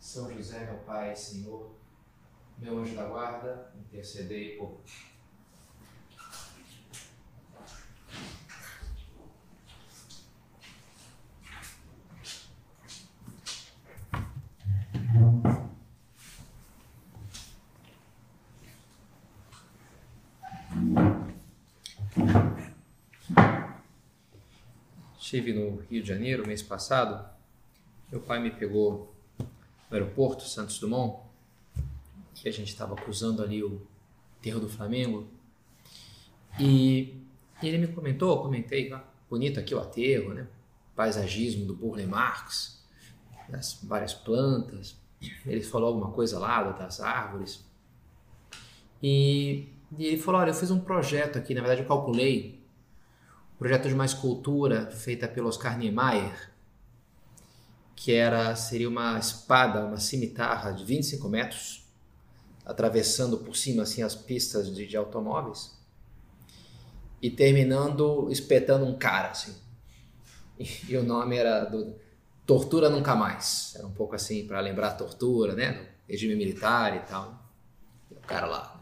São José, meu Pai, Senhor, meu anjo da guarda, intercedei por. Estive no Rio de Janeiro mês passado. Meu pai me pegou no aeroporto Santos Dumont e a gente estava cruzando ali o Terro do Flamengo e, ele me comentou, eu comentei, ah, bonito aqui o aterro, né? Paisagismo do Burle Marx, as várias plantas. Ele falou alguma coisa lá das árvores e, e ele falou, olha, eu fiz um projeto aqui, na verdade eu calculei projeto de uma escultura feita pelo Oscar Niemeyer, que era seria uma espada, uma cimitarra de 25 metros, atravessando por cima assim as pistas de, de automóveis e terminando espetando um cara assim. E, e o nome era do Tortura Nunca Mais. Era um pouco assim para lembrar a tortura, né? regime militar e tal. E o cara lá.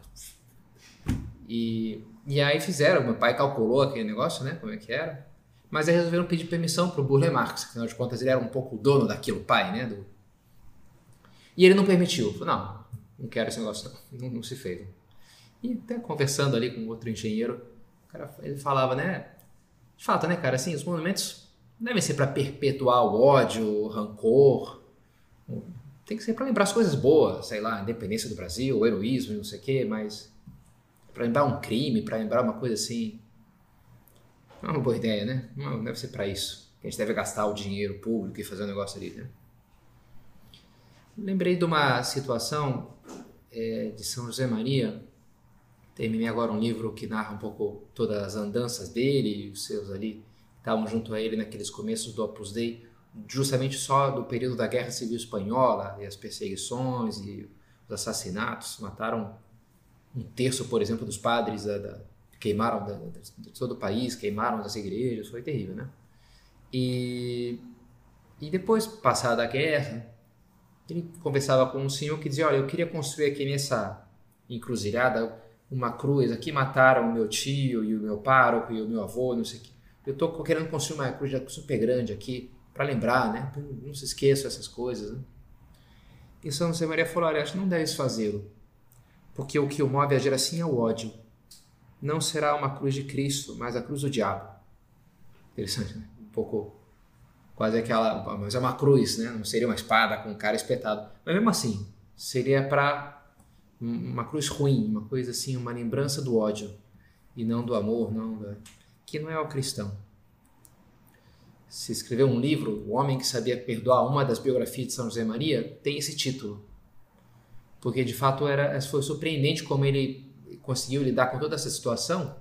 E e aí fizeram, meu pai calculou aquele negócio, né, como é que era. Mas aí resolveram pedir permissão para o Burle Marx, afinal de contas ele era um pouco o dono daquilo, pai, né? Do... E ele não permitiu. Falou, não, não quero esse negócio não. não, se fez. E até conversando ali com outro engenheiro, cara, ele falava, né? De fato, né, cara, assim, os monumentos devem ser para perpetuar o ódio, o rancor. Tem que ser para lembrar as coisas boas, sei lá, a independência do Brasil, o heroísmo, não sei o quê, mas para lembrar um crime, para lembrar uma coisa assim. Não é uma boa ideia, né? Não deve ser para isso. A gente deve gastar o dinheiro público e fazer um negócio ali, né? Lembrei de uma situação é, de São José Maria. Terminei agora um livro que narra um pouco todas as andanças dele e os seus ali estavam junto a ele naqueles começos do Opus Dei, justamente só do período da Guerra Civil Espanhola e as perseguições e os assassinatos. Mataram um terço, por exemplo, dos padres da, da, queimaram de todo o país, queimaram as igrejas, foi terrível, né? E, e depois, passada a guerra, ele conversava com um senhor que dizia, olha, eu queria construir aqui nessa encruzilhada uma cruz, aqui mataram o meu tio e o meu pároco e o meu avô, não sei o que. Eu estou querendo construir uma cruz super grande aqui, para lembrar, né? Não se esqueçam essas coisas, né? E São José Maria falou, olha, acho que não deves fazê-lo porque o que o move a geração é o ódio. Não será uma cruz de Cristo, mas a cruz do diabo. Interessante, né? Um pouco quase aquela, mas é uma cruz, né? Não seria uma espada com um cara espetado. Mas mesmo assim, seria para uma cruz ruim, uma coisa assim, uma lembrança do ódio e não do amor, não que não é o cristão. Se escreveu um livro, O Homem que Sabia Perdoar, uma das biografias de São José Maria, tem esse título porque de fato era foi surpreendente como ele conseguiu lidar com toda essa situação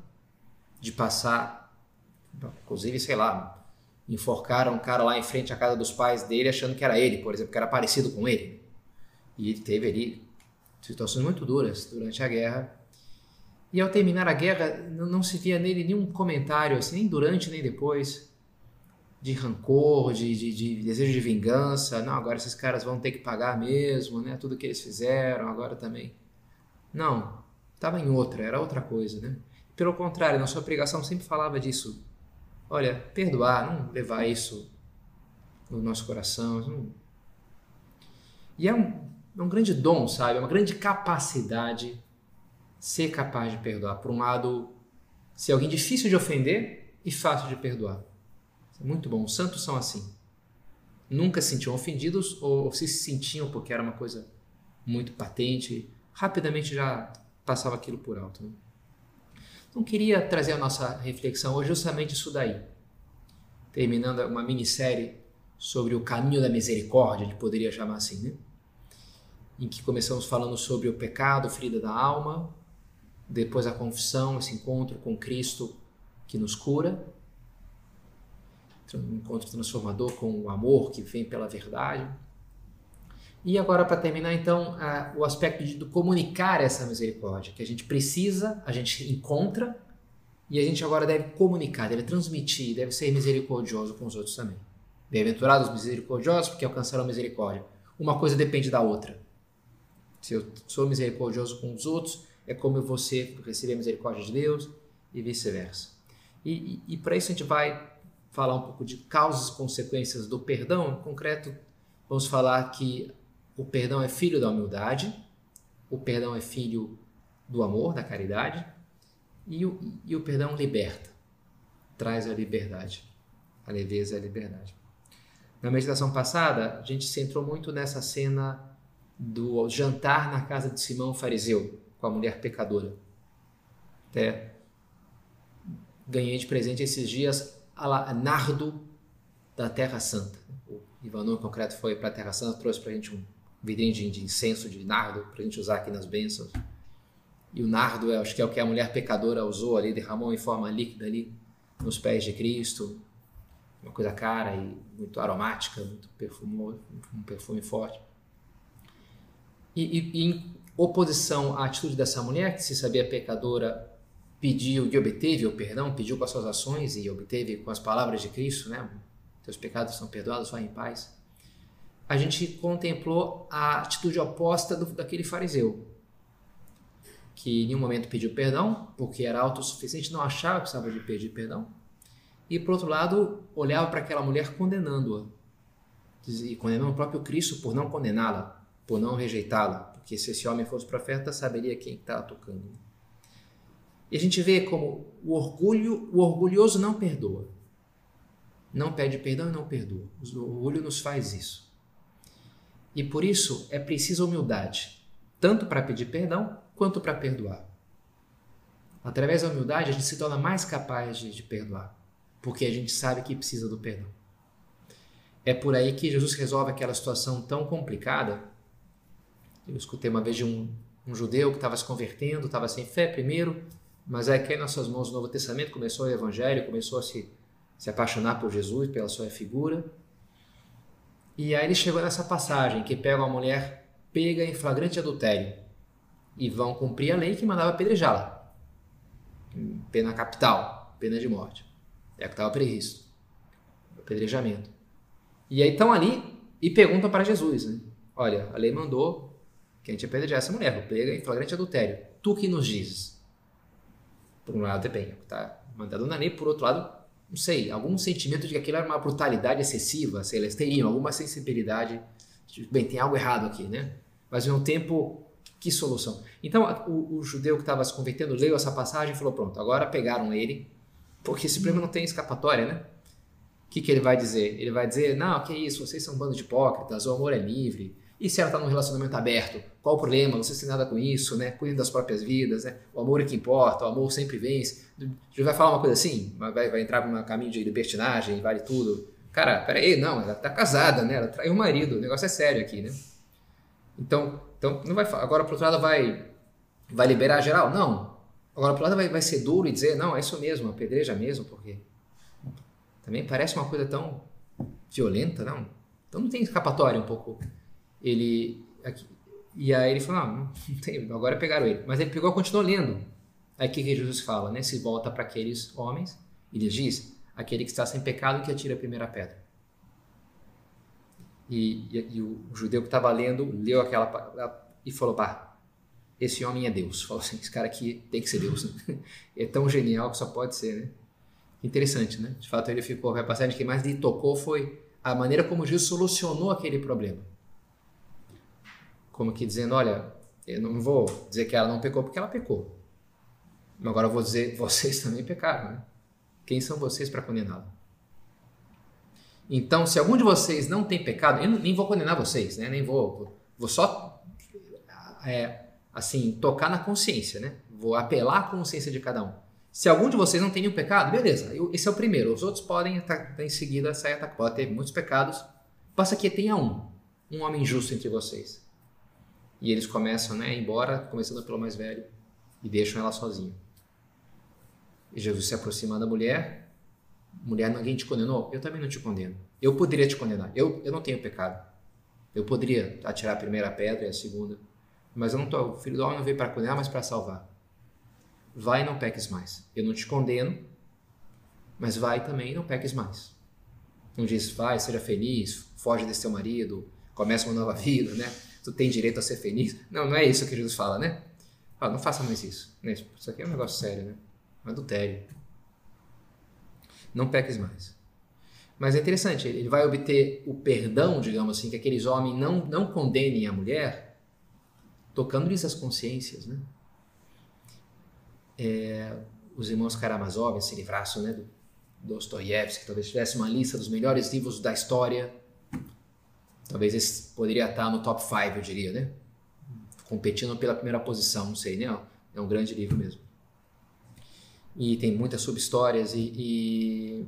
de passar, inclusive, sei lá, enforcaram um cara lá em frente à casa dos pais dele achando que era ele, por exemplo, que era parecido com ele. E ele teve ali situações muito duras durante a guerra. E ao terminar a guerra, não se via nele nenhum comentário, assim, nem durante nem depois, de rancor, de, de, de, desejo de vingança. Não, agora esses caras vão ter que pagar mesmo, né? Tudo que eles fizeram, agora também. Não, estava em outra, era outra coisa, né? Pelo contrário, na sua pregação sempre falava disso. Olha, perdoar, não levar isso no nosso coração. Não... E é um, é um grande dom, sabe? É uma grande capacidade ser capaz de perdoar. Por um lado, ser alguém difícil de ofender e fácil de perdoar. Muito bom. Os santos são assim. Nunca se sentiam ofendidos ou se sentiam porque era uma coisa muito patente, rapidamente já passava aquilo por alto. Né? Então queria trazer a nossa reflexão hoje justamente isso daí. Terminando uma minissérie sobre o caminho da misericórdia, a gente poderia chamar assim, né? em que começamos falando sobre o pecado, ferida da alma, depois a confissão, esse encontro com Cristo que nos cura, um encontro transformador com o amor que vem pela verdade. E agora, para terminar, então, a, o aspecto de, de comunicar essa misericórdia, que a gente precisa, a gente encontra, e a gente agora deve comunicar, deve transmitir, deve ser misericordioso com os outros também. Bem-aventurados misericordiosos, porque alcançaram a misericórdia. Uma coisa depende da outra. Se eu sou misericordioso com os outros, é como você receber a misericórdia de Deus e vice-versa. E, e, e para isso a gente vai falar um pouco de causas e consequências do perdão. Em concreto, vamos falar que o perdão é filho da humildade, o perdão é filho do amor, da caridade, e o, e o perdão liberta, traz a liberdade, a leveza e a liberdade. Na meditação passada, a gente se centrou muito nessa cena do jantar na casa de Simão fariseu com a mulher pecadora. Até ganhei de presente esses dias a nardo da Terra Santa. O Ivanor, concreto, foi para a Terra Santa, trouxe para a gente um vidrinho de, incenso de nardo para a gente usar aqui nas bênçãos. E o nardo, acho que é o que a mulher pecadora usou ali, derramou em forma líquida ali nos pés de Cristo. Uma coisa cara e muito aromática, muito perfumoso, um perfume forte. E, e, e, em oposição à atitude dessa mulher, que se sabia pecadora, pediu e obteve o perdão, pediu com as suas ações e obteve com as palavras de Cristo, né? Teus pecados são perdoados, vai em paz. A gente contemplou a atitude oposta do, daquele fariseu, que em nenhum momento pediu perdão, porque era autossuficiente, não achava que precisava de pedir perdão. E, por outro lado, olhava para aquela mulher condenando-a. E condenando o próprio Cristo por não condená-la por não rejeitá-la, porque se esse homem fosse profeta, saberia quem está tocando. E a gente vê como o orgulho, o orgulhoso não perdoa. Não pede perdão e não perdoa. O orgulho nos faz isso. E por isso é preciso humildade, tanto para pedir perdão quanto para perdoar. Através da humildade, a gente se torna mais capaz de, de perdoar, porque a gente sabe que precisa do perdão. É por aí que Jesus resolve aquela situação tão complicada eu escutei uma vez de um, um judeu que estava se convertendo, estava sem fé primeiro, mas aí caiu nas suas mãos o Novo Testamento, começou o Evangelho, começou a se, se apaixonar por Jesus, pela sua figura. E aí ele chegou nessa passagem que pega uma mulher pega em flagrante adultério e vão cumprir a lei que mandava apedrejá-la. Pena capital, pena de morte. É o que estava previsto. Apedrejamento. E aí estão ali e perguntam para Jesus, né? Olha, a lei mandou que a gente apedrejar essa mulher, pega em flagrante adultério. Tu que nos dizes? Por um lado, depende, tá mandado na lei, por outro lado, não sei, algum sentimento de que aquilo era uma brutalidade excessiva, sei lá, eles teriam alguma sensibilidade, de, bem, tem algo errado aqui, né? Mas ao mesmo tempo, que solução? Então, o, o judeu que estava se convertendo leu essa passagem e falou: pronto, agora pegaram ele, porque esse problema não tem escapatória, né? O que, que ele vai dizer? Ele vai dizer: não, que isso, vocês são um bando de hipócritas, o amor é livre, e se ela está num relacionamento aberto? Qual o problema? Não se tem nada com isso, né? Cuidem das próprias vidas, né? O amor é que importa, o amor sempre vence. Já vai falar uma coisa assim? Vai, vai entrar num caminho de libertinagem, vale tudo. Cara, peraí, não, ela tá casada, né? Ela traiu o marido, o negócio é sério aqui, né? Então, então não vai agora pro outro lado vai vai liberar geral? Não. Agora pro outro lado vai, vai ser duro e dizer, não, é isso mesmo, apedreja mesmo, porque também parece uma coisa tão violenta, não? Então não tem escapatória um pouco ele. Aqui, e aí ele falou: ah, não tem, agora pegaram ele. Mas ele pegou e continuou lendo. Aí o que, Jesus fala? Né? Se volta para aqueles homens e lhes diz: aquele que está sem pecado que atira a primeira pedra. E, e, e o judeu que estava lendo leu aquela e falou: pá, esse homem é Deus. Falou assim: esse cara aqui tem que ser Deus. Né? É tão genial que só pode ser, né? Interessante, né? De fato, ele ficou. A passagem que mais lhe tocou foi a maneira como Jesus solucionou aquele problema como que dizendo, olha, eu não vou dizer que ela não pecou porque ela pecou. Mas agora eu vou dizer, vocês também pecaram, né? Quem são vocês para condená-la? Então, se algum de vocês não tem pecado, eu nem vou condenar vocês, né? Nem vou, vou só, é, assim, tocar na consciência, né? Vou apelar à consciência de cada um. Se algum de vocês não tem nenhum pecado, beleza, esse é o primeiro. Os outros podem, em seguida, sair atacando. Pode ter muitos pecados. Passa que tenha um, um homem justo entre vocês E eles começam né, a ir embora, começando pelo mais velho, e deixam ela sozinha. E Jesus se aproxima da mulher. Mulher, ninguém te condenou? Eu também não te condeno. Eu poderia te condenar. Eu, eu não tenho pecado. Eu poderia atirar a primeira pedra e a segunda. Mas eu não tô, o filho do homem não veio para condenar, mas para salvar. Vai e não peques mais. Eu não te condeno, mas vai também e não peques mais. Não diz, vai, seja feliz, foge desse teu marido, começa uma nova vida, né? Tu tem direito a ser feliz. Não, não é isso que Jesus fala, né? Fala, não faça mais isso. Né? Isso aqui é um negócio sério, né? Um adultério. Não peques mais. Mas é interessante, ele vai obter o perdão, digamos assim, que aqueles homens não, não condenem a mulher, tocando-lhes as consciências, né? É, os irmãos Karamazov se livrassem né, do Dostoiévski, talvez tivesse uma lista dos melhores livros da história. Talvez esse poderia estar no top 5, eu diria, né? Competindo pela primeira posição, não sei, né? É um grande livro mesmo. E tem muitas subhistórias e, e,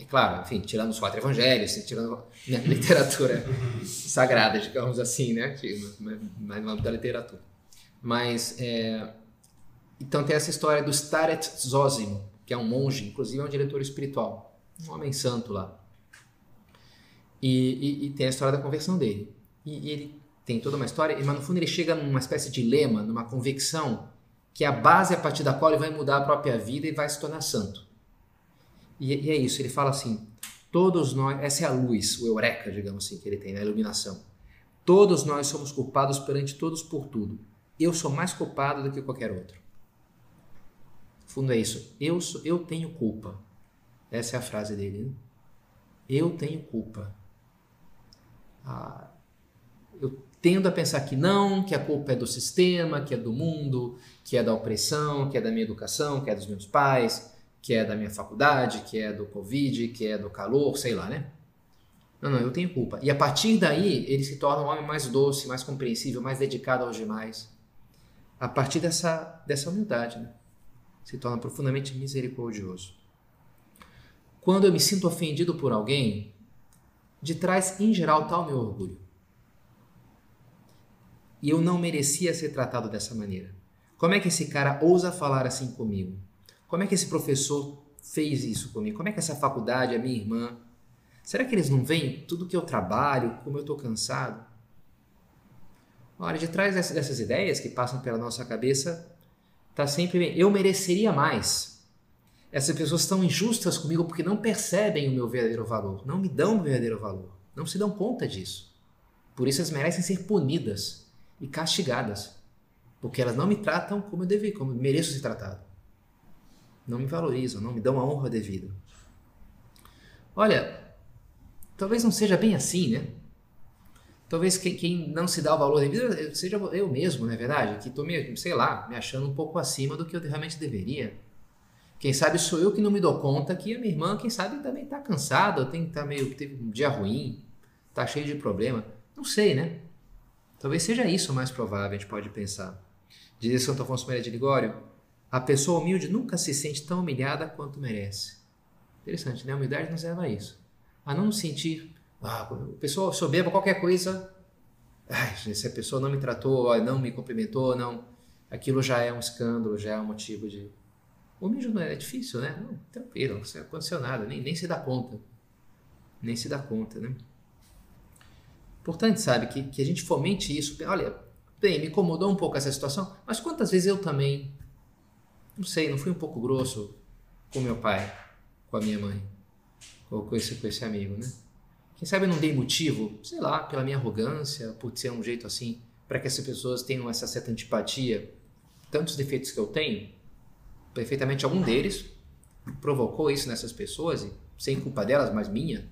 e claro, enfim, tirando os quatro evangelhos, tirando né, literatura sagrada, digamos assim, né? Mais no âmbito da literatura. Mas, é, então tem essa história do Staret Zosimo, que é um monge, inclusive é um diretor espiritual, um homem santo lá. E, e, e tem a história da conversão dele. E, e, ele tem toda uma história, mas no fundo ele chega numa espécie de lema, numa convicção, que é a base a partir da qual ele vai mudar a própria vida e vai se tornar santo. E, é isso, ele fala assim: todos nós, essa é a luz, o eureka, digamos assim, que ele tem, a iluminação. Todos nós somos culpados perante todos por tudo. Eu sou mais culpado do que qualquer outro fundo é isso. Eu, sou, eu tenho culpa. Essa é a frase dele. Né? Eu tenho culpa. Ah, eu tendo a pensar que não, que a culpa é do sistema, que é do mundo, que é da opressão, que é da minha educação, que é dos meus pais, que é da minha faculdade, que é do Covid, que é do calor, sei lá, né? Não, não, eu tenho culpa. E a partir daí, ele se torna um homem mais doce, mais compreensível, mais dedicado aos demais. A partir dessa, dessa humildade, né? se torna profundamente misericordioso. Quando eu me sinto ofendido por alguém, de trás, em geral, está o meu orgulho. E eu não merecia ser tratado dessa maneira. Como é que esse cara ousa falar assim comigo? Como é que esse professor fez isso comigo? Como é que essa faculdade, a minha irmã? Será que eles não veem tudo que eu trabalho, como eu estou cansado? Olha, de trás dessas ideias que passam pela nossa cabeça Tá sempre bem. Eu mereceria mais. Essas pessoas estão injustas comigo porque não percebem o meu verdadeiro valor, não me dão o verdadeiro valor, não se dão conta disso. Por isso elas merecem ser punidas e castigadas, porque elas não me tratam como eu deveria, como eu mereço ser tratado. Não me valorizam, não me dão a honra devida. Olha, talvez não seja bem assim, né? talvez quem, quem, não se dá o valor devido seja eu mesmo, não é verdade? Que estou, sei lá, me achando um pouco acima do que eu realmente deveria. Quem sabe sou eu que não me dou conta que a minha irmã, quem sabe, também está cansada, tem que estar tá meio, teve um dia ruim, está cheio de problema. Não sei, né? Talvez seja isso o mais provável, a gente pode pensar. Diz Santo Afonso Maria de Ligório, a pessoa humilde nunca se sente tão humilhada quanto merece. Interessante, né? A humildade nos leva a isso. A não nos sentir ah, a pessoa soberba, qualquer coisa. Ai, se a pessoa não me tratou, não me cumprimentou, não. Aquilo já é um escândalo, já é um motivo de. O mesmo é difícil, né? Não, tranquilo, não aconteceu nada, nem, nem se dá conta. Nem se dá conta, né? Importante, sabe, que, que a gente fomente isso. Olha, bem, me incomodou um pouco essa situação, mas quantas vezes eu também, não sei, não fui um pouco grosso com meu pai, com a minha mãe, ou com esse, com esse amigo, né? Quem sabe eu não dei motivo, sei lá, pela minha arrogância, por ser um jeito assim, para que essas pessoas tenham essa certa antipatia. Tantos defeitos que eu tenho, perfeitamente algum deles provocou isso nessas pessoas, sem culpa delas, mas minha.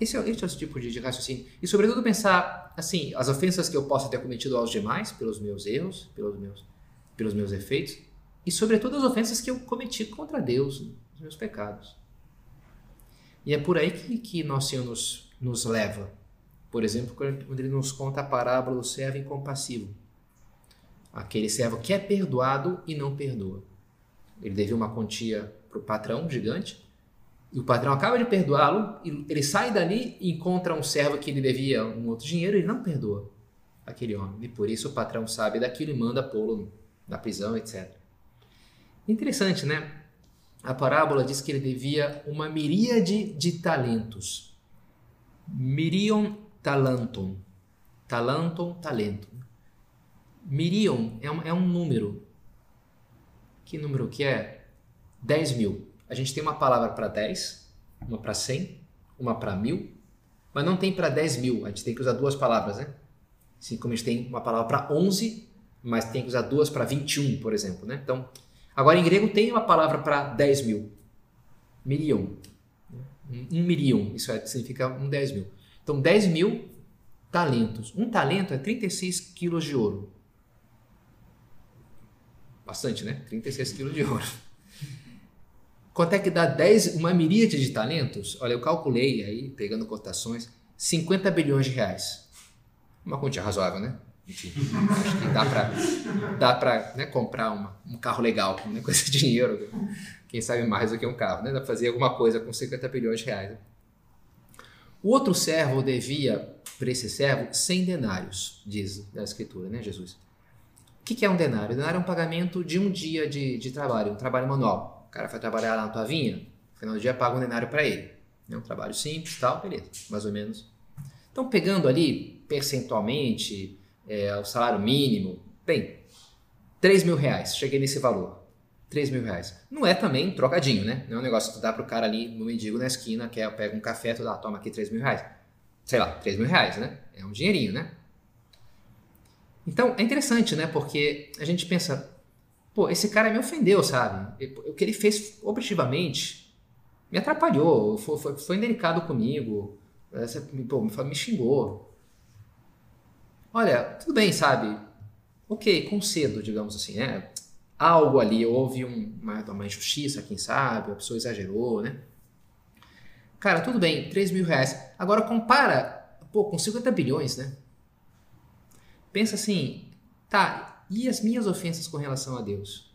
Esse é, esse é o tipo de, de raciocínio. E, sobretudo, pensar, assim, as ofensas que eu possa ter cometido aos demais, pelos meus erros, pelos meus, pelos meus efeitos, e, sobretudo, as ofensas que eu cometi contra Deus, os meus pecados. E é por aí que, que nosso Senhor nos, nos leva. Por exemplo, quando ele nos conta a parábola do servo incompassivo. Aquele servo que é perdoado e não perdoa. Ele devia uma quantia para o patrão gigante E o patrão acaba de perdoá-lo, ele sai dali e encontra um servo que ele devia um outro dinheiro, ele não perdoa aquele homem. E por isso o patrão sabe daquilo e manda pô-lo na prisão, etc. Interessante, né? A parábola diz que ele devia uma miríade de talentos. Mirion talentum. Talentum, talento. Mirion é um, é um número. Que número que é? 10 mil. A gente tem uma palavra para 10, uma para 100, uma para mil, mas não tem para 10 mil. A gente tem que usar duas palavras, né? Assim como a gente tem uma palavra para 11, mas tem que usar duas para 21, por exemplo, né? Então, agora em grego tem uma palavra para 10 mil. Milion. Um milion, isso é, significa um 10 mil. Então, 10 mil talentos. Um talento é 36 quilos de ouro. Bastante, né? 36 quilos de ouro. Quanto é que dá 10, uma miríade de talentos? Olha, eu calculei aí, pegando cotações, 50 bilhões de reais. Uma quantia razoável, né? Enfim, acho que dá para dá pra, né, comprar uma, um carro legal né, com esse dinheiro. Quem sabe mais do que um carro, né? Dá para fazer alguma coisa com 50 bilhões de reais. O outro servo devia para esse servo 100 denários, diz a escritura, né, Jesus? O que, que é um denário? O denário é um pagamento de um dia de, de trabalho, um trabalho manual. O cara vai trabalhar lá na tua vinha, no final do dia paga um denário para ele. É um trabalho simples tal, beleza, mais ou menos. Então, pegando ali percentualmente é, o salário mínimo, bem, 3 mil reais, cheguei nesse valor. 3 mil reais. Não é também trocadinho, né? Não é um negócio que tu dá pro cara ali no mendigo na esquina, que é, pega um café, tu dá, toma aqui 3 mil reais sei lá, 3 mil reais, né? É um dinheirinho, né? Então, é interessante, né? Porque a gente pensa, pô, esse cara me ofendeu, sabe? O que ele fez objetivamente me atrapalhou, foi, foi, foi indelicado comigo, pô, me xingou. Olha, tudo bem, sabe? Ok, concedo, digamos assim, né? Algo ali, houve um, uma, uma injustiça, quem sabe, a pessoa exagerou, né? Cara, tudo bem, 3 mil reais. Agora compara, pô, com 50 bilhões, né? Pensa assim, tá, e as minhas ofensas com relação a Deus?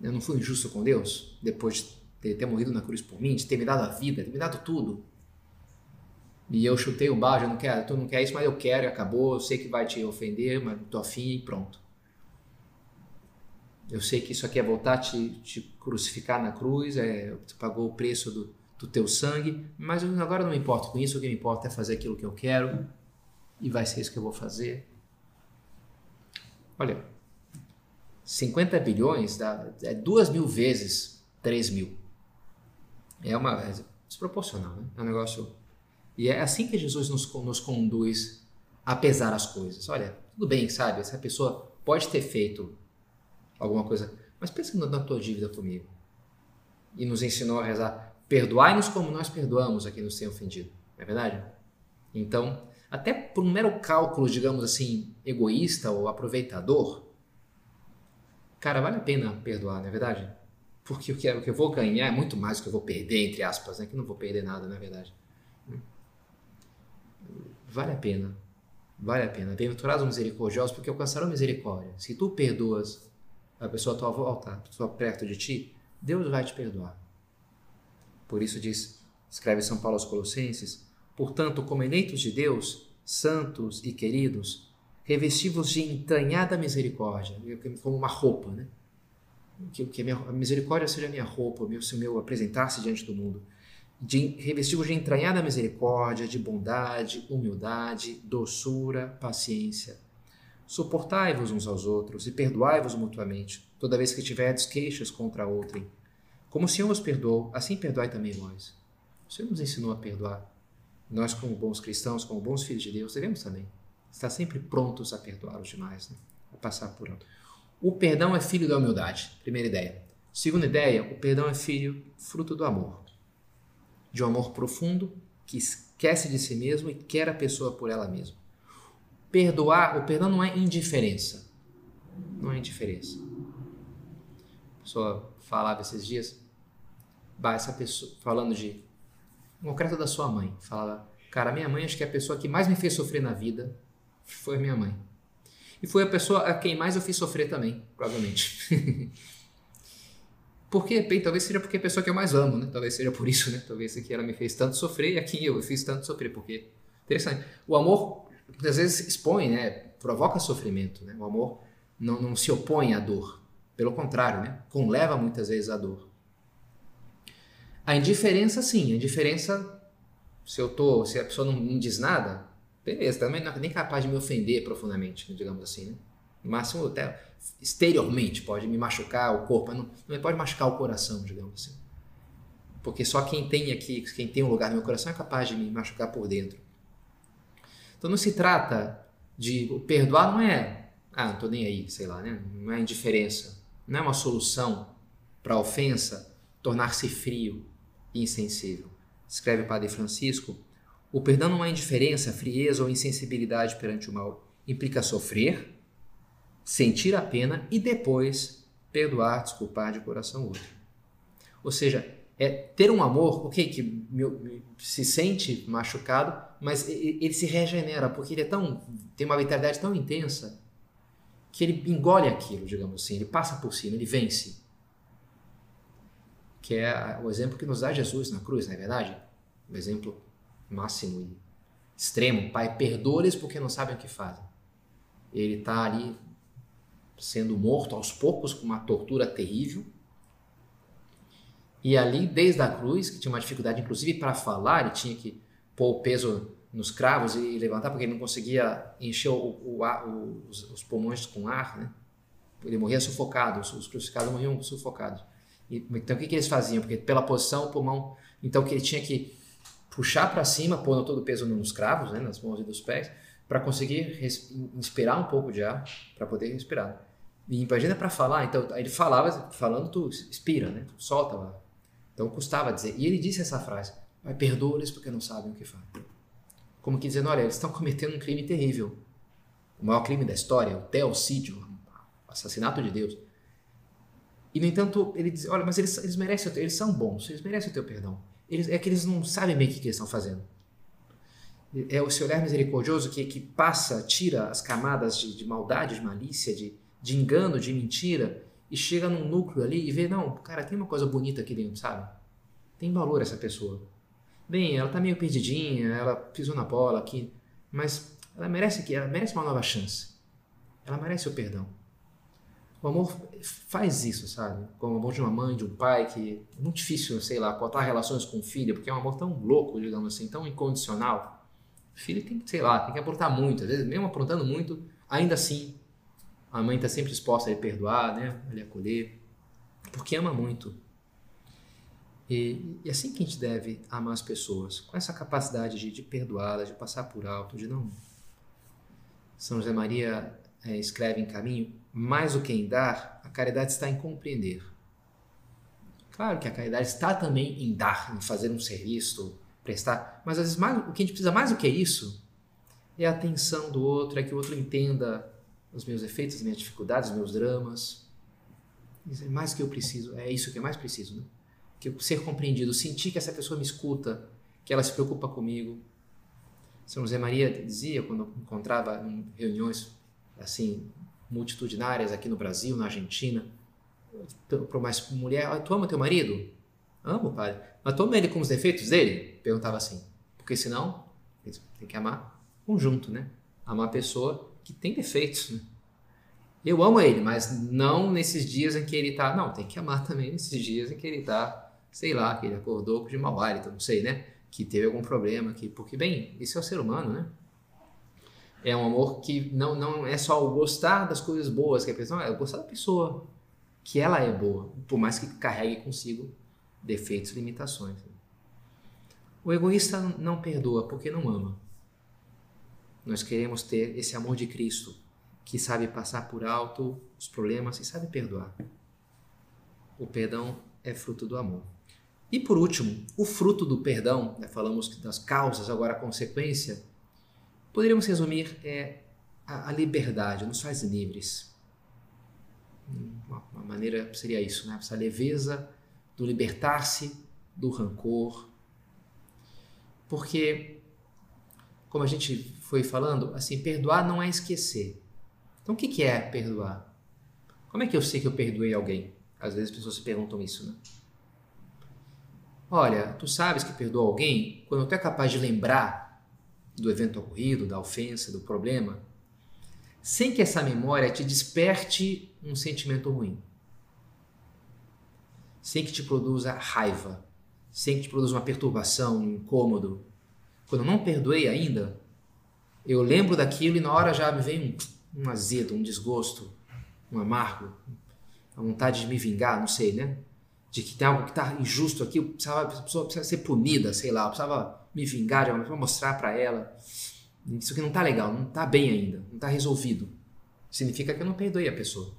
Eu não fui injusto com Deus? Depois de ter morrido na cruz por mim, de ter me dado a vida, de ter me dado tudo? E eu chutei o barro, eu não quero, tu não quer isso, mas eu quero acabou, eu sei que vai te ofender, mas tô afim e pronto. Eu sei que isso aqui é voltar a te, te crucificar na cruz, é, tu pagou o preço do, do teu sangue, mas agora não me importo com isso, o que me importa é fazer aquilo que eu quero e vai ser isso que eu vou fazer. Olha, 50 bilhões dá, é duas mil vezes 3 mil. É uma é desproporcional, né? É um negócio. E é assim que Jesus nos, nos conduz a pesar as coisas. Olha, tudo bem, sabe? Essa pessoa pode ter feito alguma coisa. Mas pensa na tua dívida comigo. E nos ensinou a rezar: perdoai-nos como nós perdoamos a quem nos tem ofendido. Não é verdade? Então, até por um mero cálculo, digamos assim, egoísta ou aproveitador, cara, vale a pena perdoar, não é verdade? Porque o que, o que eu vou ganhar é muito mais do que eu vou perder, entre aspas, né? Que não vou perder nada, na é verdade. Vale a pena. Vale a pena. Bem-aventurados misericordiosos, porque alcançarão misericórdia. Se tu perdoas a pessoa à tua volta, a pessoa perto de ti, Deus vai te perdoar. Por isso diz, escreve São Paulo aos Colossenses, portanto, como eleitos de Deus, santos e queridos, revestivos de entranhada misericórdia, como uma roupa, né? Que, que a, minha, a misericórdia seja minha roupa, meu, o meu apresentar-se diante do mundo. De, revestivos de entranhada misericórdia, de bondade, humildade, doçura, paciência, Suportai-vos uns aos outros e perdoai-vos mutuamente, toda vez que tiverdes queixas contra outrem. Como o Senhor os perdoou, assim perdoai também vós. O Senhor nos ensinou a perdoar. Nós, como bons cristãos, como bons filhos de Deus, devemos também estar sempre prontos a perdoar os demais, né? a passar por alto. O perdão é filho da humildade, primeira ideia. Segunda ideia, o perdão é filho, fruto do amor. De um amor profundo que esquece de si mesmo e quer a pessoa por ela mesma. Perdoar, o perdão não é indiferença. Não é indiferença. A pessoa falava esses dias, bah, essa pessoa, falando de concreto da sua mãe, falava, cara, minha mãe acho que é a pessoa que mais me fez sofrer na vida foi a minha mãe. E foi a pessoa a quem mais eu fiz sofrer também, provavelmente. Porque, bem, talvez seja porque é a pessoa que eu mais amo, né? Talvez seja por isso, né? Talvez aqui ela me fez tanto sofrer e aqui eu fiz tanto sofrer, porque interessante. O amor muitas vezes expõe, né? Provoca sofrimento, né? O amor não, não se opõe à dor, pelo contrário, né? Conleva muitas vezes à dor. A indiferença, sim, a indiferença, se eu tô, se a pessoa não, não diz nada, beleza, também não é nem capaz de me ofender profundamente, digamos assim, né? No máximo, até exteriormente, pode me machucar o corpo, mas não, não pode machucar o coração, digamos assim. Porque só quem tem aqui, quem tem um lugar no meu coração é capaz de me machucar por dentro. Então não se trata de perdoar, não é, ah, não tô nem aí, sei lá, né? Não é indiferença, não é uma solução para a ofensa tornar-se frio insensível. Escreve o Padre Francisco, o perdão não é indiferença, frieza ou insensibilidade perante o mal. Implica sofrer, sentir a pena e depois perdoar, desculpar de coração outro. Ou seja, é ter um amor, ok, que se sente machucado, mas ele se regenera porque ele é tão tem uma vitalidade tão intensa que ele engole aquilo, digamos assim, ele passa por cima, ele vence. Que é o exemplo que nos dá Jesus na cruz, não é verdade? O exemplo máximo e extremo. Pai, perdoa-lhes porque não sabem o que fazem. Ele está ali sendo morto aos poucos com uma tortura terrível. E ali, desde a cruz, que tinha uma dificuldade inclusive para falar, ele tinha que pôr o peso nos cravos e levantar porque ele não conseguia encher o, o, o, os, os, pulmões com ar, né? Ele morria sufocado, os, os crucificados morriam sufocados. Então o que, que eles faziam? Porque pela posição o pulmão, então que ele tinha que puxar para cima, pondo todo o peso nos cravos, né, nas mãos e dos pés, para conseguir inspirar um pouco de ar, para poder respirar. E imagina para falar, então ele falava, falando tu expira, né? Tu solta lá. Então custava dizer. E ele disse essa frase: Vai perdoa-lhes porque não sabem o que fazem. Como que dizendo, olha, eles estão cometendo um crime terrível. O maior crime da história, o teocídio, assassinato de Deus. E no entanto, ele diz, olha, mas eles, eles merecem, eles são bons, eles merecem o teu perdão. Eles, é que eles não sabem bem o que, que eles estão fazendo. É o seu olhar misericordioso que, que passa, tira as camadas de, de maldade, de malícia, de, de engano, de mentira, e chega num núcleo ali e vê, não, cara, tem uma coisa bonita aqui dentro, sabe? Tem valor essa pessoa. Bem, ela tá meio perdidinha, ela pisou na bola aqui, mas ela merece que ela merece uma nova chance. Ela merece o perdão. O amor faz isso, sabe? Como o amor de uma mãe, de um pai, que é muito difícil, sei lá, cortar relações com o filho, porque é um amor tão louco, digamos assim, tão incondicional. O filho tem que, sei lá, tem que aprontar muito, às vezes, mesmo aprontando muito, ainda assim a mãe está sempre disposta a lhe perdoar, né? a lhe acolher, porque ama muito. E, e assim que a gente deve amar as pessoas, com essa capacidade de, de perdoá-las, de passar por alto, de não. São José Maria é, escreve em caminho: mais do que em dar, a caridade está em compreender. Claro que a caridade está também em dar, em fazer um serviço, prestar, mas às vezes mais, o que a gente precisa mais do que isso é a atenção do outro, é que o outro entenda os meus efeitos, as minhas dificuldades, os meus dramas. Isso é mais que eu preciso, é isso que é mais preciso, né? Que eu ser compreendido, sentir que essa pessoa me escuta, que ela se preocupa comigo. São José Maria dizia quando encontrava em reuniões assim multitudinárias aqui no Brasil, na Argentina, para uma mulher, tu ama teu marido? Amo, padre. Mas tu ama ele com os defeitos dele? Perguntava assim. Porque senão, tem que amar conjunto, né? Amar a pessoa que tem defeitos. Né? Eu amo ele, mas não nesses dias em que ele tá. Não, tem que amar também nesses dias em que ele tá, sei lá, que ele acordou de mau hálito, não sei, né? Que teve algum problema, que porque bem, isso é o ser humano, né? É um amor que não, não é só o gostar das coisas boas que a pessoa, é o gostar da pessoa, que ela é boa, por mais que carregue consigo defeitos e limitações. O egoísta não perdoa porque não ama. Nós queremos ter esse amor de Cristo, que sabe passar por alto os problemas e sabe perdoar. O perdão é fruto do amor. E por último, o fruto do perdão, né, falamos das causas, agora a consequência, poderíamos resumir é a, a liberdade, nos faz livres. Uma, uma, maneira seria isso, né? essa leveza do libertar-se do rancor. Porque, como a gente foi falando, assim, perdoar não é esquecer. Então, o que é perdoar? Como é que eu sei que eu perdoei alguém? Às vezes as pessoas se perguntam isso, né? Olha, tu sabes que perdoa alguém quando tu é capaz de lembrar do evento ocorrido, da ofensa, do problema, sem que essa memória te desperte um sentimento ruim. Sem que te produza raiva, sem que te produza uma perturbação, um incômodo. Quando eu não perdoei ainda, eu lembro daquilo e na hora já me vem um, um azedo, um desgosto, um amargo, a vontade de me vingar, não sei, né? De que tem algo que está injusto aqui, a pessoa precisa ser punida, sei lá, precisava me vingar de alguma forma, mostrar para ela. Isso aqui não está legal, não está bem ainda, não está resolvido. Significa que eu não perdoei a pessoa.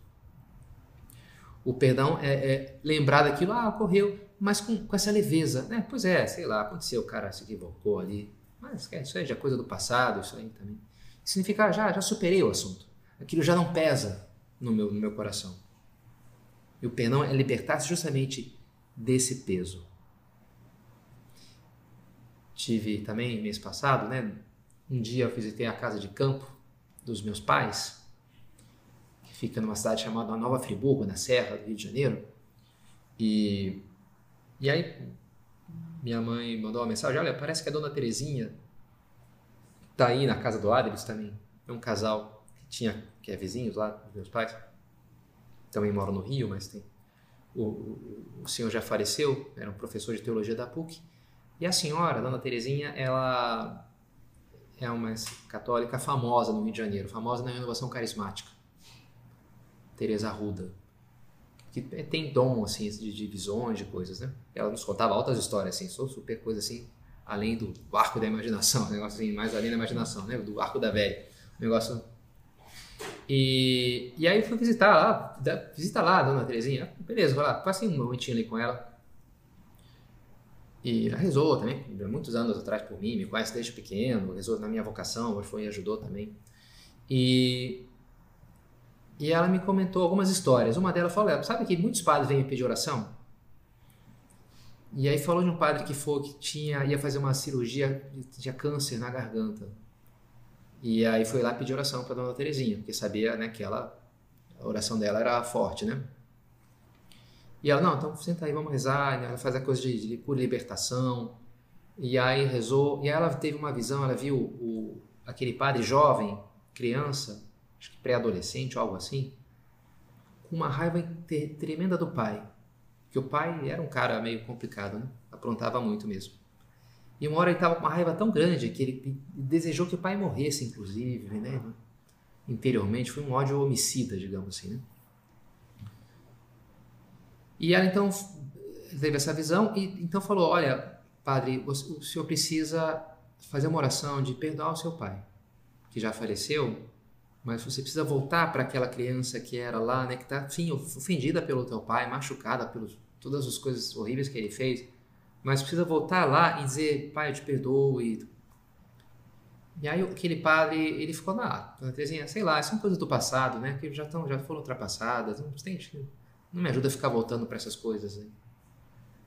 O perdão é, é lembrar daquilo, ah, ocorreu, mas com, com essa leveza, né? Pois é, sei lá, aconteceu, o cara se equivocou ali, mas é, isso aí já é coisa do passado, isso aí também. Significa, ah, já, já superei o assunto. Aquilo já não pesa no meu, no meu coração. E o perdão é libertar-se justamente desse peso. Tive também, mês passado, né? Um dia eu visitei a casa de campo dos meus pais, que fica numa cidade chamada Nova Friburgo, na Serra do Rio de Janeiro. E, e aí minha mãe mandou uma mensagem, olha, parece que a dona Terezinha tá aí na casa do Adriles também. É um casal que tinha, que é vizinhos lá dos meus pais. Também mora no Rio, mas tem o, o, o senhor já faleceu, era um professor de teologia da PUC. E a senhora, dona Terezinha, ela é uma católica famosa no Rio de Janeiro, famosa na renovação carismática. Teresa Arruda. Que tem dom, assim, de, visões, de coisas, né? Ela nos contava altas histórias, assim, super coisa, assim, além do arco da imaginação, um negócio assim, mais além da imaginação, né? Do arco da velha. Um negócio... E, e aí fui visitar lá, visita lá dona Terezinha. Beleza, vou lá, passei um momentinho ali com ela. E ela rezou também, muitos anos atrás por mim, me conhece desde pequeno, rezou na minha vocação, mas foi e ajudou também. E, e ela me comentou algumas histórias. Uma delas falou: sabe que muitos padres vêm pedir oração? E aí falou de um padre que foi que tinha ia fazer uma cirurgia, tinha câncer na garganta. E aí foi lá pedir oração para Dona Terezinha, porque sabia, né, que ela a oração dela era forte, né? E ela, não, então senta aí, vamos rezar. Ela faz a coisa de, de por libertação. E aí rezou. E aí ela teve uma visão, ela viu o, aquele padre jovem, criança, acho que pré-adolescente algo assim, com uma raiva tremenda do pai. Que o pai era um cara meio complicado, né? Aprontava muito mesmo. E uma hora ele estava com uma raiva tão grande que ele desejou que o pai morresse, inclusive, né? Interiormente, foi um ódio homicida, digamos assim, né? E ela então teve essa visão e então falou: Olha, padre, o senhor precisa fazer uma oração de perdoar o seu pai, que já faleceu, mas você precisa voltar para aquela criança que era lá, né, que está, ofendida pelo teu pai, machucada pelas todas as coisas horríveis que ele fez, mas precisa voltar lá e dizer: Pai, eu te perdoo. E, e aí aquele padre, ele ficou lá, Terezinha, sei lá, são coisas do passado, né, que já, estão, já foram ultrapassadas, não tem não me ajuda a ficar voltando para essas coisas.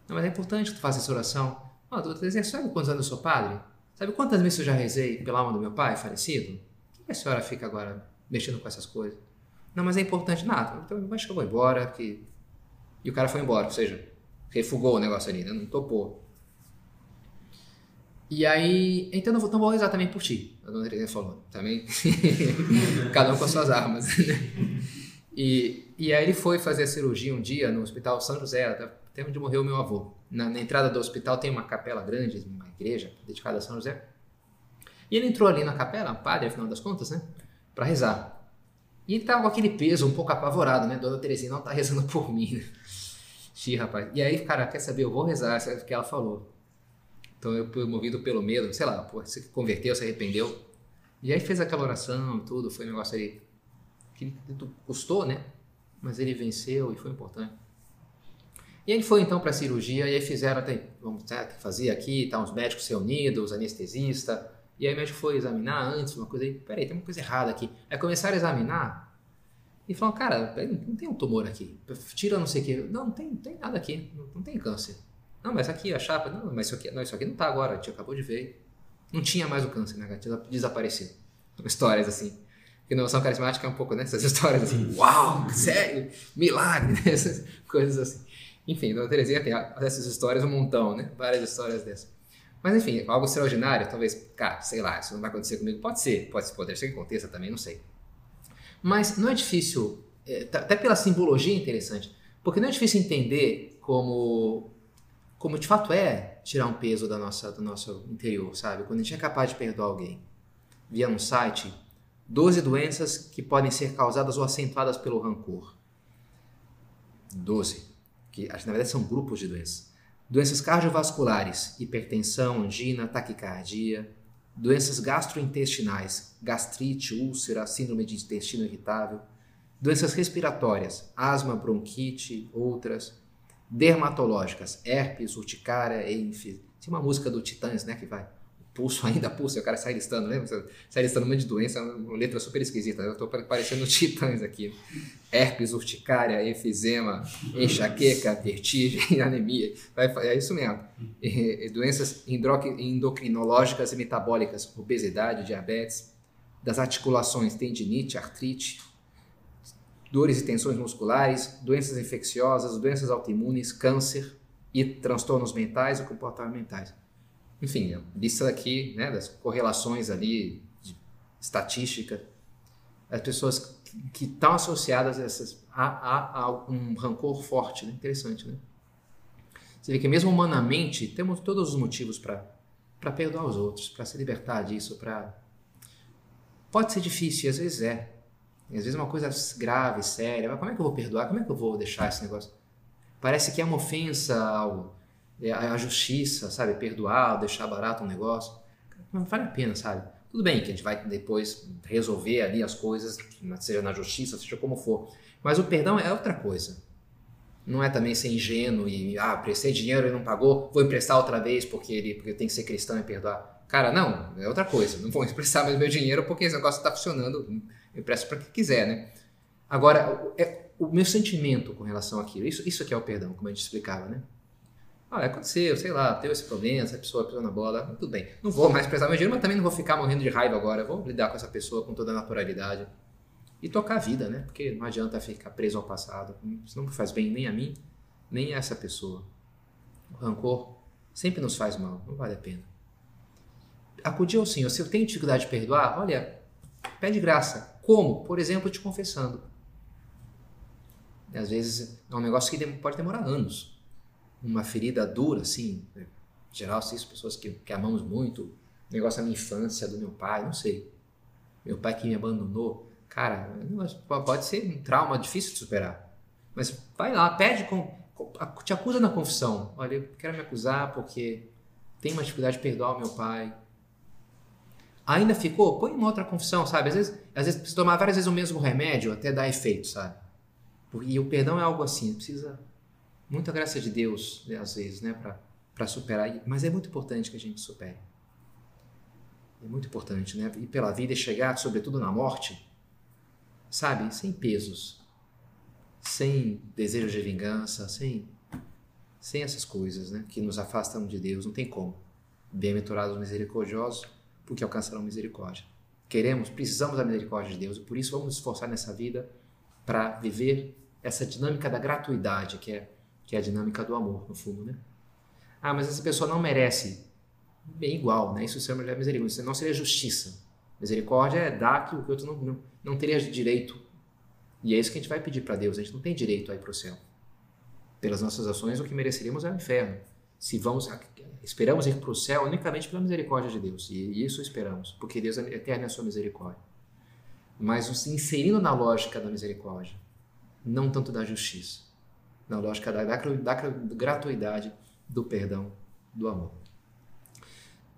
Não, mas é importante que tu faça essa oração. Ah, doutor Terezinha, sabe quantos anos eu sou padre? Sabe quantas vezes eu já rezei pela alma do meu pai falecido? Por que a senhora fica agora mexendo com essas coisas? Não, mas é importante nada. Então, acho que eu vou embora. Que... E o cara foi embora, ou seja, refugou o negócio ali, né? não topou. E aí, então não vou, então vou rezar também por ti, a dona Terezinha falou. Também, cada um com as suas armas. E, e aí ele foi fazer a cirurgia um dia no Hospital São José, até onde morreu meu avô. Na, na, entrada do hospital tem uma capela grande, uma igreja dedicada a São José. E ele entrou ali na capela, padre, afinal das contas, né? Para rezar. E ele tava com aquele peso um pouco apavorado, né? Dona Terezinha não tá rezando por mim, né? Xi, rapaz. E aí, cara, quer saber? Eu vou rezar, sabe o que ela falou. Então eu, movido pelo medo, sei lá, pô, você converteu, se arrependeu. E aí fez aquela oração, tudo, foi um negócio aí que custou, né? Mas ele venceu e foi importante. E ele foi então para a cirurgia e aí fizeram até, vamos que fazer aqui, tá os médicos reunidos, os anestesistas, e aí o médico foi examinar antes, uma coisa aí, peraí, tem uma coisa errada aqui. Aí começaram a examinar e falaram, cara, não tem um tumor aqui, tira não sei o que, não, não tem, tem nada aqui, não, não, tem câncer. Não, mas aqui a chapa, não, mas isso aqui não, isso aqui não tá agora, a gente acabou de ver. Não tinha mais o câncer, né, tinha desaparecido. Histórias assim. Inovação carismática é um pouco nessas histórias assim, uau, sério, milagre, né? essas coisas assim. Enfim, Dona Terezinha tem essas histórias um montão, né? Várias histórias dessas. Mas enfim, algo extraordinário, talvez, cara, sei lá, isso não vai acontecer comigo. Pode ser, pode, pode ser que aconteça também, não sei. Mas não é difícil, é, tá, até pela simbologia interessante, porque não é difícil entender como, como de fato é tirar um peso da nossa, do nosso interior, sabe? Quando a gente é capaz de perdoar alguém. Via um site 12 doenças que podem ser causadas ou acentuadas pelo rancor. 12. Que na verdade são grupos de doenças. Doenças cardiovasculares, hipertensão, angina, taquicardia, doenças gastrointestinais, gastrite, úlcera, síndrome de intestino irritável, doenças respiratórias, asma, bronquite, outras, dermatológicas, herpes, urticária, enfim. Tinha uma música do Titãs, né, que vai pulso ainda pulso, o cara sai listando, lembra? Sai listando um monte de doença, uma letra super esquisita. Eu tô parecendo titãs aqui. Herpes, urticária, efizema, enxaqueca, vertigem, anemia. É isso mesmo. E, doenças endocrinológicas e metabólicas, obesidade, diabetes, das articulações, tendinite, artrite, dores e tensões musculares, doenças infecciosas, doenças autoimunes, câncer e transtornos mentais e comportamentais enfim, lista aqui né, das correlações ali de estatística, as pessoas que estão associadas a, essas, a, a, a um rancor forte, né? interessante, né? Você vê que mesmo humanamente temos todos os motivos para perdoar os outros, para se libertar disso, para pode ser difícil, às vezes é, às vezes é uma coisa grave, séria. Mas como é que eu vou perdoar? Como é que eu vou deixar esse negócio? Parece que é uma ofensa ao a justiça, sabe? Perdoar, deixar barato um negócio. Não vale a pena, sabe? Tudo bem que a gente vai depois resolver ali as coisas, seja na justiça, seja como for. Mas o perdão é outra coisa. Não é também ser ingênuo e, ah, prestei dinheiro e não pagou, vou emprestar outra vez porque ele porque tem que ser cristão e perdoar. Cara, não, é outra coisa. Não vou emprestar mais meu dinheiro porque esse negócio está funcionando. Eu empresto para quem quiser, né? Agora, é, o meu sentimento com relação àquilo, isso, isso aqui é o perdão, como a gente explicava, né? Ah, aconteceu, sei lá, teve esse problema, essa pessoa pisou na bola, tudo bem. Não vou mais prestar meu dinheiro, mas também não vou ficar morrendo de raiva agora. Vou lidar com essa pessoa com toda a naturalidade. E tocar a vida, né? Porque não adianta ficar preso ao passado. Isso não faz bem nem a mim, nem a essa pessoa. O rancor sempre nos faz mal, não vale a pena. Acudir ao Senhor. Se eu tenho dificuldade de perdoar, olha, pede graça. Como? Por exemplo, te confessando. Às vezes é um negócio que pode demorar anos uma ferida dura, assim, né? em geral, assim, pessoas que, que amamos muito, negócio da minha infância, do meu pai, não sei. Meu pai que me abandonou, cara, pode ser um trauma difícil de superar. Mas vai lá, pede, com, te acusa na confissão. Olha, eu quero me acusar porque tenho uma dificuldade de perdoar o meu pai. Ainda ficou? Põe uma outra confissão, sabe? Às vezes, às vezes precisa tomar várias vezes o mesmo remédio até dar efeito, sabe? E o perdão é algo assim, precisa muita graça de Deus, né, às vezes, né, para superar. Mas é muito importante que a gente supere. É muito importante, né? Ir pela vida e chegar, sobretudo na morte, sabe, sem pesos, sem desejo de vingança, sem, sem essas coisas, né, que nos afastam de Deus. Não tem como. Bem-aventurados misericordiosos, porque alcançarão misericórdia. Queremos, precisamos da misericórdia de Deus e por isso vamos nos esforçar nessa vida para viver essa dinâmica da gratuidade, que é que é a dinâmica do amor, no fundo, né? Ah, mas essa pessoa não merece. Bem igual, né? Isso é misericórdia. Não seria justiça. Misericórdia é dar que o outro não, não, não teria direito. E é isso que a gente vai pedir para Deus. A gente não tem direito a ir para o céu. Pelas nossas ações, o que mereceríamos é o inferno. Se vamos, esperamos ir para o céu unicamente pela misericórdia de Deus. E isso esperamos, porque Deus é eterno é a sua misericórdia. Mas inserindo na lógica da misericórdia, não tanto da justiça na lógica da, da, da gratuidade, do perdão, do amor.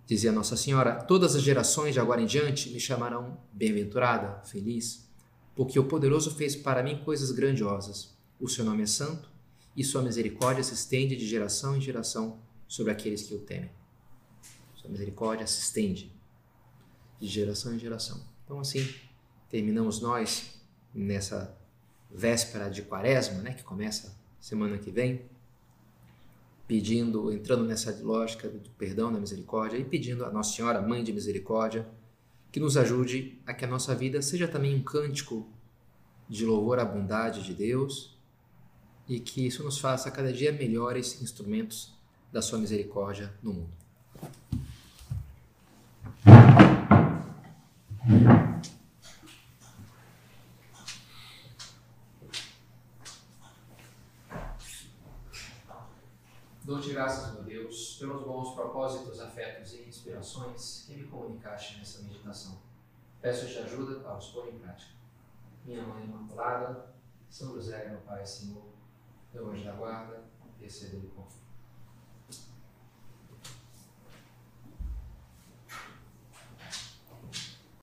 Dizia Nossa Senhora: Todas as gerações de agora em diante me chamarão bem-aventurada, feliz, porque o poderoso fez para mim coisas grandiosas. O seu nome é santo e sua misericórdia se estende de geração em geração sobre aqueles que o temem. Sua misericórdia se estende de geração em geração. Então, assim, terminamos nós nessa véspera de quaresma, né, que começa semana que vem, pedindo, entrando nessa lógica do perdão, da misericórdia e pedindo a Nossa Senhora, Mãe de Misericórdia, que nos ajude a que a nossa vida seja também um cântico de louvor à bondade de Deus e que isso nos faça cada dia melhores instrumentos da Sua misericórdia no mundo. Graças, meu Deus, pelos bons propósitos, afetos e inspirações que me comunicaste nessa meditação. Peço-te ajuda para os pôr em prática. Minha Mãe Imaculada, São José, meu Pai, Senhor, meu anjo da guarda, receba-lhe com